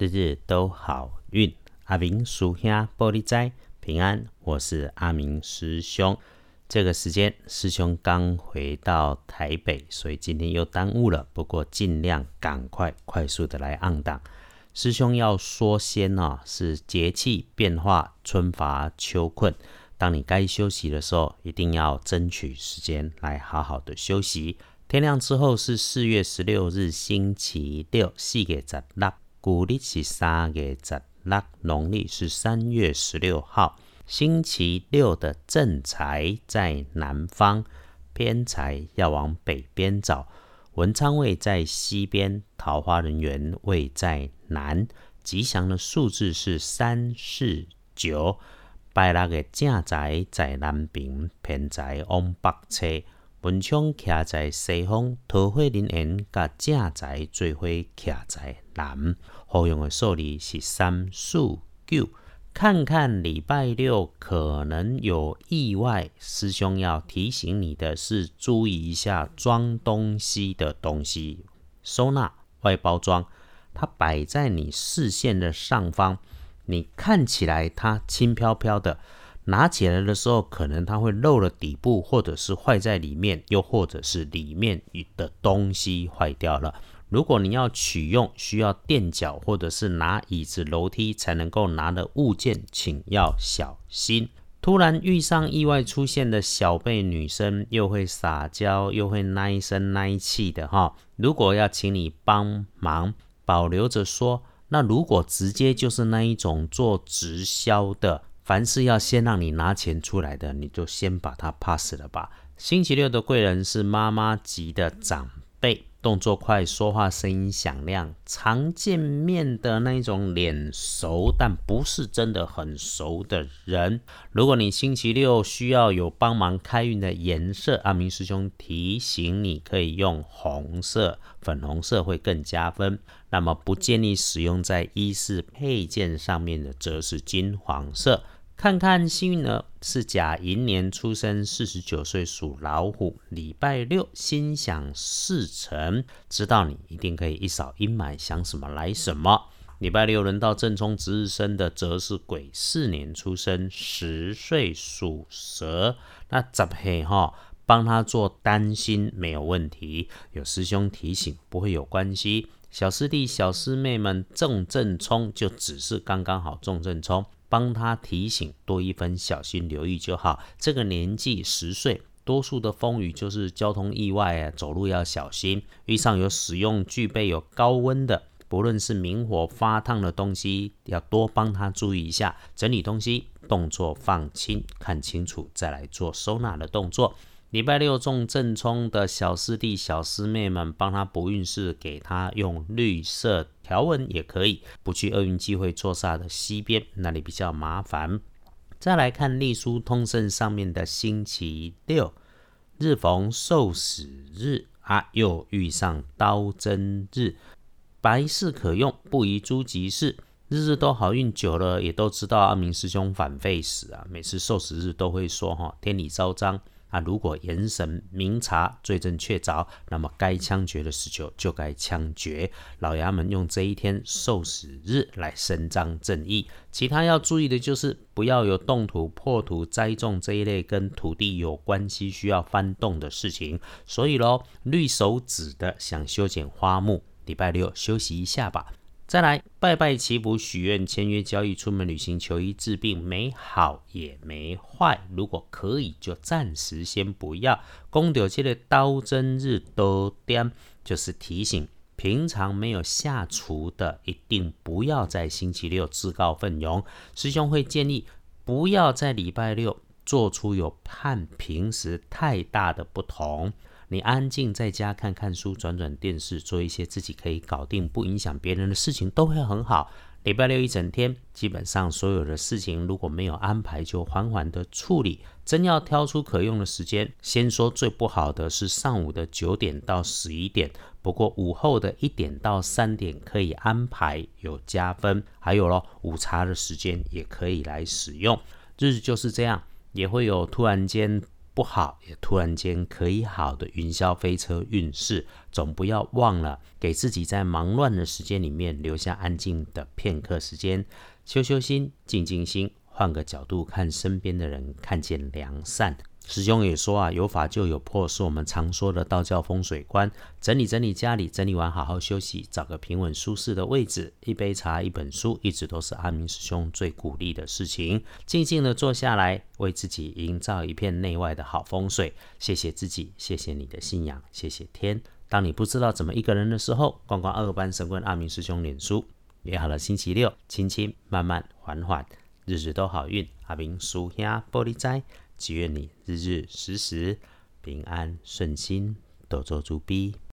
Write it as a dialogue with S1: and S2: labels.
S1: 日日都好运。阿明叔兄玻璃斋平安，我是阿明师兄。这个时间，师兄刚回到台北，所以今天又耽误了。不过尽量赶快、快速的来按档。师兄要说先哦，是节气变化，春乏秋困。当你该休息的时候，一定要争取时间来好好的休息。天亮之后是四月十六日，星期六，四月十六，古历是三月十六，农历是三月十六号。星期六的正财在南方，偏财要往北边找。文昌位在西边，桃花人员位在南。吉祥的数字是三四九。拜六的正财在南边，偏财往北侧。文昌徛在西方，桃花人缘甲正宅最伙徛在南。好用的数字是三四九。看看礼拜六可能有意外，师兄要提醒你的是，注意一下装东西的东西，收纳外包装，它摆在你视线的上方，你看起来它轻飘飘的，拿起来的时候可能它会漏了底部，或者是坏在里面，又或者是里面的东西坏掉了。如果你要取用需要垫脚或者是拿椅子、楼梯才能够拿的物件，请要小心。突然遇上意外出现的小辈女生，又会撒娇又会耐声耐气的哈。如果要请你帮忙，保留着说。那如果直接就是那一种做直销的，凡是要先让你拿钱出来的，你就先把它 pass 了吧。星期六的贵人是妈妈级的长辈。动作快，说话声音响亮，常见面的那种脸熟但不是真的很熟的人。如果你星期六需要有帮忙开运的颜色，阿明师兄提醒你可以用红色、粉红色会更加分。那么不建议使用在衣饰配件上面的，则是金黄色。看看幸运儿是甲寅年出生，四十九岁属老虎，礼拜六心想事成，知道你一定可以一扫阴霾，想什么来什么。礼拜六轮到正冲值日生的，则是癸巳年出生，十岁属蛇，那怎嘿哈？帮他做担心没有问题，有师兄提醒不会有关系。小师弟小师妹们中正冲就只是刚刚好中正冲。帮他提醒多一分小心留意就好。这个年纪十岁，多数的风雨就是交通意外啊，走路要小心。遇上有使用具备有高温的，不论是明火发烫的东西，要多帮他注意一下。整理东西动作放轻，看清楚再来做收纳的动作。礼拜六中正冲的小师弟小师妹们，帮他补运势，给他用绿色条纹也可以。不去厄运机会坐煞的西边，那里比较麻烦。再来看隶书通胜上面的星期六，日逢受死日啊，又遇上刀针日，白事可用，不宜诸吉事。日日都好运久了，也都知道阿明师兄反废死啊，每次受死日都会说哈，天理昭彰。啊，如果元神明察，罪证确凿，那么该枪决的时候就该枪决。老衙门用这一天受死日来伸张正义。其他要注意的就是不要有动土、破土、栽种这一类跟土地有关系需要翻动的事情。所以喽，绿手指的想修剪花木，礼拜六休息一下吧。再来拜拜祈福许愿签约交易出门旅行求医治病没好也没坏，如果可以就暂时先不要。公牛这的刀针日都点，就是提醒平常没有下厨的，一定不要在星期六自告奋勇。师兄会建议不要在礼拜六做出有判平时太大的不同。你安静在家看看书、转转电视，做一些自己可以搞定、不影响别人的事情，都会很好。礼拜六一整天，基本上所有的事情如果没有安排，就缓缓的处理。真要挑出可用的时间，先说最不好的是上午的九点到十一点，不过午后的一点到三点可以安排，有加分。还有咯，午茶的时间也可以来使用。日子就是这样，也会有突然间。不好，也突然间可以好的云霄飞车运势，总不要忘了给自己在忙乱的时间里面留下安静的片刻时间，修修心，静静心，换个角度看身边的人，看见良善。师兄也说啊，有法就有破，是我们常说的道教风水观。整理整理家里，整理完好好休息，找个平稳舒适的位置，一杯茶，一本书，一直都是阿明师兄最鼓励的事情。静静的坐下来，为自己营造一片内外的好风水。谢谢自己，谢谢你的信仰，谢谢天。当你不知道怎么一个人的时候，逛逛二班神棍阿明师兄脸书，约好了星期六，轻轻慢慢缓缓，日子都好运。阿明叔兄玻璃斋。祈愿你日日时时平安顺心，多做主逼。